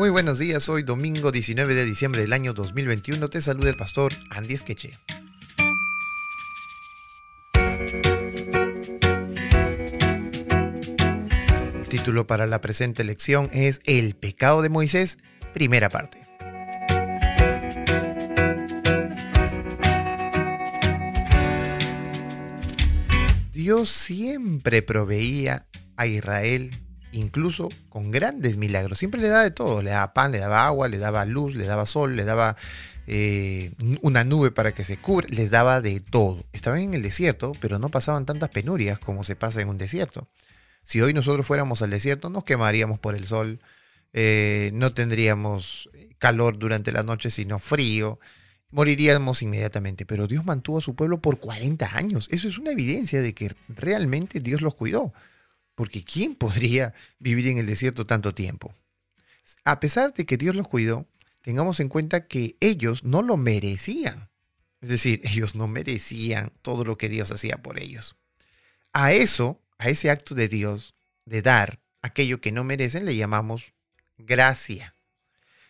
Muy buenos días, hoy domingo 19 de diciembre del año 2021 te saluda el pastor Andy Esqueche. El título para la presente lección es El pecado de Moisés, primera parte. Dios siempre proveía a Israel incluso con grandes milagros. Siempre le daba de todo, le daba pan, le daba agua, le daba luz, le daba sol, le daba eh, una nube para que se cubra, les daba de todo. Estaban en el desierto, pero no pasaban tantas penurias como se pasa en un desierto. Si hoy nosotros fuéramos al desierto, nos quemaríamos por el sol, eh, no tendríamos calor durante la noche, sino frío, moriríamos inmediatamente. Pero Dios mantuvo a su pueblo por 40 años. Eso es una evidencia de que realmente Dios los cuidó. Porque ¿quién podría vivir en el desierto tanto tiempo? A pesar de que Dios los cuidó, tengamos en cuenta que ellos no lo merecían. Es decir, ellos no merecían todo lo que Dios hacía por ellos. A eso, a ese acto de Dios de dar aquello que no merecen, le llamamos gracia.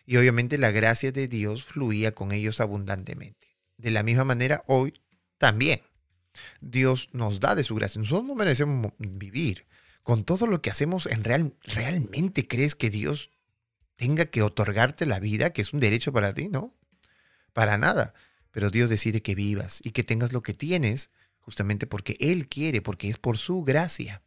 Y obviamente la gracia de Dios fluía con ellos abundantemente. De la misma manera, hoy también. Dios nos da de su gracia. Nosotros no merecemos vivir con todo lo que hacemos, en real, ¿realmente crees que Dios tenga que otorgarte la vida, que es un derecho para ti? No, para nada. Pero Dios decide que vivas y que tengas lo que tienes justamente porque Él quiere, porque es por su gracia.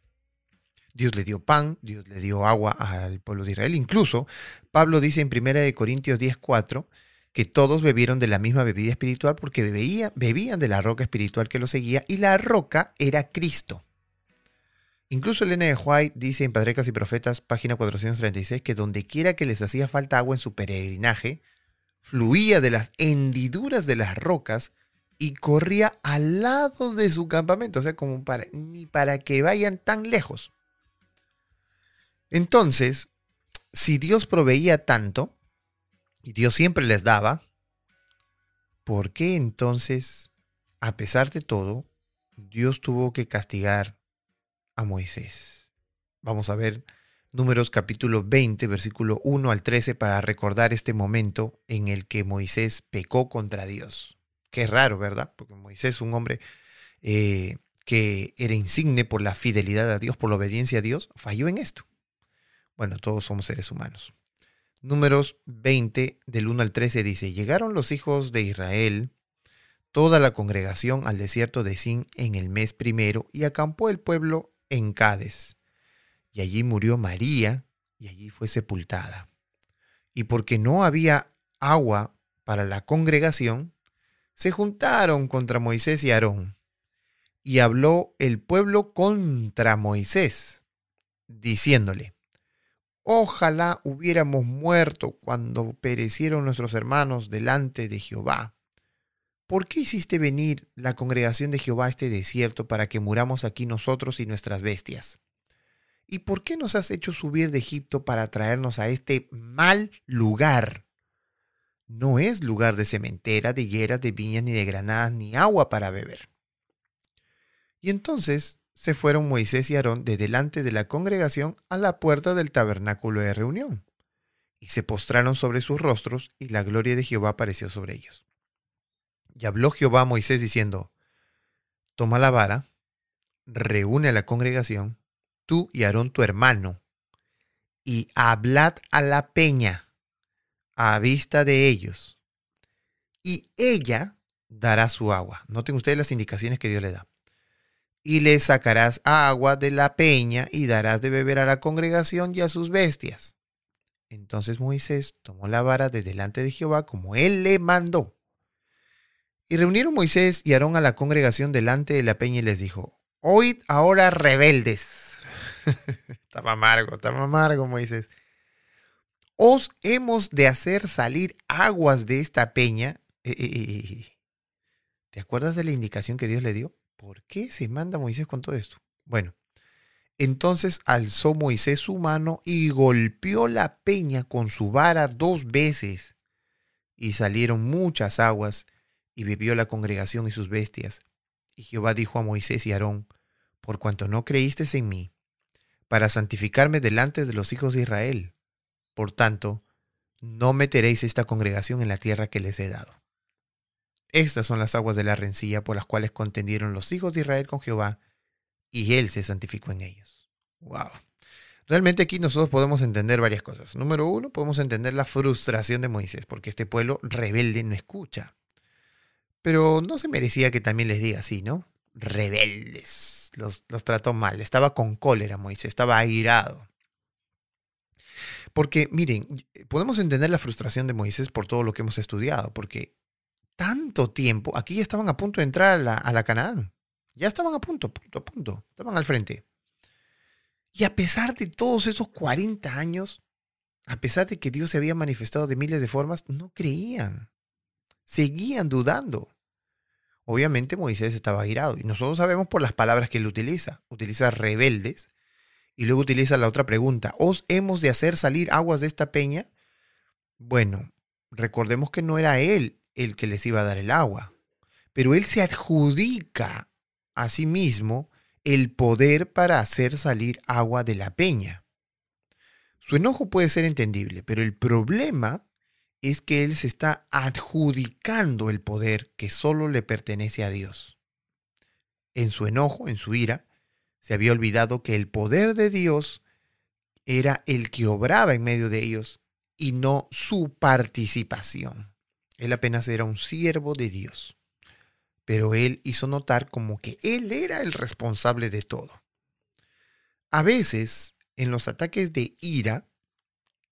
Dios le dio pan, Dios le dio agua al pueblo de Israel. Incluso Pablo dice en 1 Corintios 10:4 que todos bebieron de la misma bebida espiritual porque bebían de la roca espiritual que los seguía y la roca era Cristo. Incluso Elena de White dice en Padrecas y Profetas, página 436, que donde quiera que les hacía falta agua en su peregrinaje, fluía de las hendiduras de las rocas y corría al lado de su campamento, o sea, como para, ni para que vayan tan lejos. Entonces, si Dios proveía tanto, y Dios siempre les daba, ¿por qué entonces, a pesar de todo, Dios tuvo que castigar a Moisés. Vamos a ver Números capítulo 20, versículo 1 al 13, para recordar este momento en el que Moisés pecó contra Dios. Qué raro, ¿verdad? Porque Moisés, un hombre eh, que era insigne por la fidelidad a Dios, por la obediencia a Dios, falló en esto. Bueno, todos somos seres humanos. Números 20, del 1 al 13, dice, llegaron los hijos de Israel toda la congregación al desierto de Sin en el mes primero y acampó el pueblo en Cádiz. Y allí murió María y allí fue sepultada. Y porque no había agua para la congregación, se juntaron contra Moisés y Aarón. Y habló el pueblo contra Moisés, diciéndole, Ojalá hubiéramos muerto cuando perecieron nuestros hermanos delante de Jehová ¿por qué hiciste venir la congregación de Jehová a este desierto para que muramos aquí nosotros y nuestras bestias? ¿Y por qué nos has hecho subir de Egipto para traernos a este mal lugar? No es lugar de cementera, de higueras, de viñas, ni de granadas, ni agua para beber. Y entonces se fueron Moisés y Aarón de delante de la congregación a la puerta del tabernáculo de reunión, y se postraron sobre sus rostros, y la gloria de Jehová apareció sobre ellos. Y habló Jehová a Moisés diciendo, toma la vara, reúne a la congregación, tú y Aarón tu hermano, y hablad a la peña a vista de ellos, y ella dará su agua. Noten ustedes las indicaciones que Dios le da. Y le sacarás agua de la peña y darás de beber a la congregación y a sus bestias. Entonces Moisés tomó la vara de delante de Jehová como él le mandó y reunieron Moisés y Aarón a la congregación delante de la peña y les dijo, oíd ahora rebeldes. estaba amargo, estaba amargo Moisés. Os hemos de hacer salir aguas de esta peña. Eh, eh, eh, ¿Te acuerdas de la indicación que Dios le dio? ¿Por qué se manda Moisés con todo esto? Bueno, entonces alzó Moisés su mano y golpeó la peña con su vara dos veces, y salieron muchas aguas, y bebió la congregación y sus bestias. Y Jehová dijo a Moisés y Aarón, por cuanto no creísteis en mí, para santificarme delante de los hijos de Israel. Por tanto, no meteréis esta congregación en la tierra que les he dado. Estas son las aguas de la rencilla por las cuales contendieron los hijos de Israel con Jehová, y él se santificó en ellos. Wow. Realmente aquí nosotros podemos entender varias cosas. Número uno, podemos entender la frustración de Moisés, porque este pueblo rebelde no escucha. Pero no se merecía que también les diga así, ¿no? Rebeldes. Los, los trató mal. Estaba con cólera Moisés, estaba airado. Porque, miren, podemos entender la frustración de Moisés por todo lo que hemos estudiado, porque tanto tiempo, aquí ya estaban a punto de entrar a la, a la Canaán. Ya estaban a punto, punto, a punto. Estaban al frente. Y a pesar de todos esos 40 años, a pesar de que Dios se había manifestado de miles de formas, no creían. Seguían dudando. Obviamente Moisés estaba airado y nosotros sabemos por las palabras que él utiliza. Utiliza rebeldes y luego utiliza la otra pregunta, ¿os hemos de hacer salir aguas de esta peña? Bueno, recordemos que no era él el que les iba a dar el agua, pero él se adjudica a sí mismo el poder para hacer salir agua de la peña. Su enojo puede ser entendible, pero el problema es que él se está adjudicando el poder que solo le pertenece a Dios. En su enojo, en su ira, se había olvidado que el poder de Dios era el que obraba en medio de ellos y no su participación. Él apenas era un siervo de Dios, pero él hizo notar como que él era el responsable de todo. A veces, en los ataques de ira,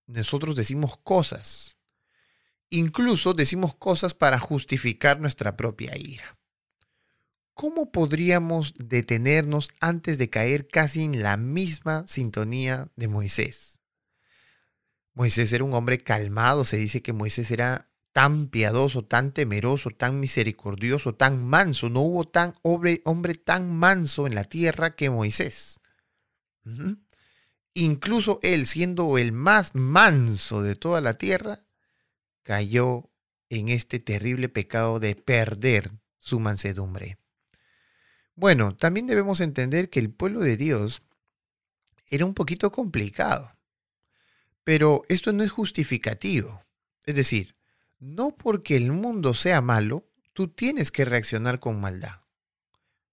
nosotros decimos cosas. Incluso decimos cosas para justificar nuestra propia ira. ¿cómo podríamos detenernos antes de caer casi en la misma sintonía de Moisés? Moisés era un hombre calmado, se dice que Moisés era tan piadoso, tan temeroso, tan misericordioso, tan manso. No hubo tan hombre, hombre tan manso en la tierra que Moisés. Incluso él, siendo el más manso de toda la tierra, cayó en este terrible pecado de perder su mansedumbre. Bueno, también debemos entender que el pueblo de Dios era un poquito complicado, pero esto no es justificativo. Es decir, no porque el mundo sea malo, tú tienes que reaccionar con maldad.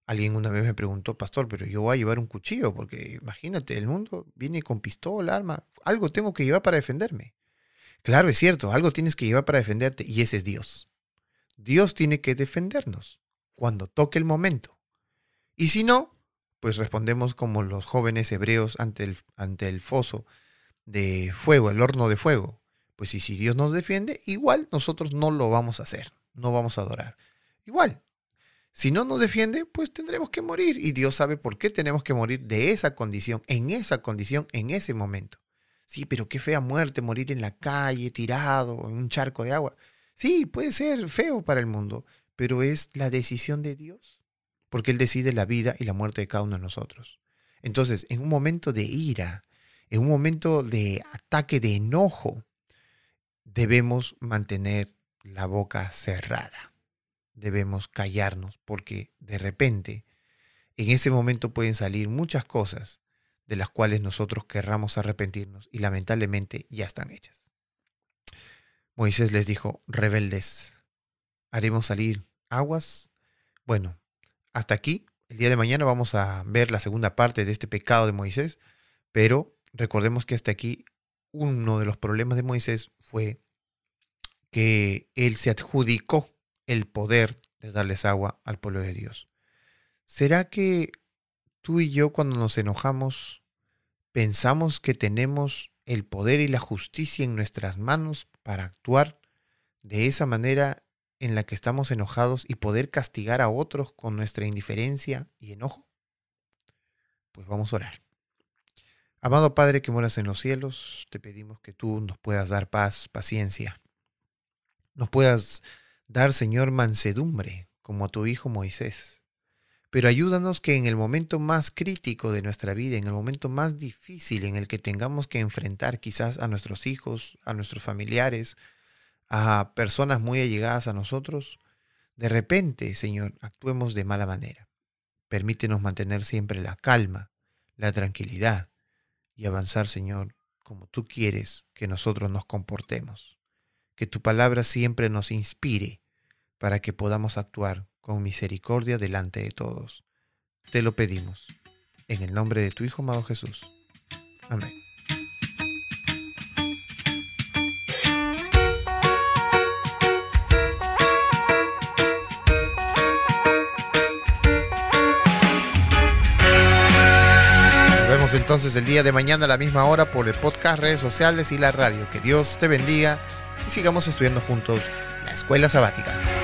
Alguien una vez me preguntó, pastor, pero yo voy a llevar un cuchillo, porque imagínate, el mundo viene con pistola, arma, algo tengo que llevar para defenderme. Claro, es cierto, algo tienes que llevar para defenderte, y ese es Dios. Dios tiene que defendernos cuando toque el momento. Y si no, pues respondemos como los jóvenes hebreos ante el, ante el foso de fuego, el horno de fuego. Pues si Dios nos defiende, igual nosotros no lo vamos a hacer, no vamos a adorar. Igual, si no nos defiende, pues tendremos que morir. Y Dios sabe por qué tenemos que morir de esa condición, en esa condición, en ese momento. Sí, pero qué fea muerte, morir en la calle, tirado, en un charco de agua. Sí, puede ser feo para el mundo, pero es la decisión de Dios porque Él decide la vida y la muerte de cada uno de nosotros. Entonces, en un momento de ira, en un momento de ataque de enojo, debemos mantener la boca cerrada. Debemos callarnos porque de repente en ese momento pueden salir muchas cosas de las cuales nosotros querramos arrepentirnos y lamentablemente ya están hechas. Moisés les dijo, rebeldes, ¿haremos salir aguas? Bueno, hasta aquí. El día de mañana vamos a ver la segunda parte de este pecado de Moisés, pero recordemos que hasta aquí uno de los problemas de Moisés fue que él se adjudicó el poder de darles agua al pueblo de Dios. ¿Será que tú y yo cuando nos enojamos pensamos que tenemos el poder y la justicia en nuestras manos para actuar de esa manera en la que estamos enojados y poder castigar a otros con nuestra indiferencia y enojo? Pues vamos a orar. Amado Padre que moras en los cielos, te pedimos que tú nos puedas dar paz, paciencia. Nos puedas dar, Señor, mansedumbre, como a tu Hijo Moisés. Pero ayúdanos que en el momento más crítico de nuestra vida, en el momento más difícil en el que tengamos que enfrentar quizás a nuestros hijos, a nuestros familiares, a personas muy allegadas a nosotros, de repente, Señor, actuemos de mala manera. Permítenos mantener siempre la calma, la tranquilidad y avanzar, Señor, como tú quieres que nosotros nos comportemos. Que tu palabra siempre nos inspire para que podamos actuar con misericordia delante de todos. Te lo pedimos. En el nombre de tu Hijo amado Jesús. Amén. Nos vemos entonces el día de mañana a la misma hora por el podcast, redes sociales y la radio. Que Dios te bendiga y sigamos estudiando juntos la escuela sabática.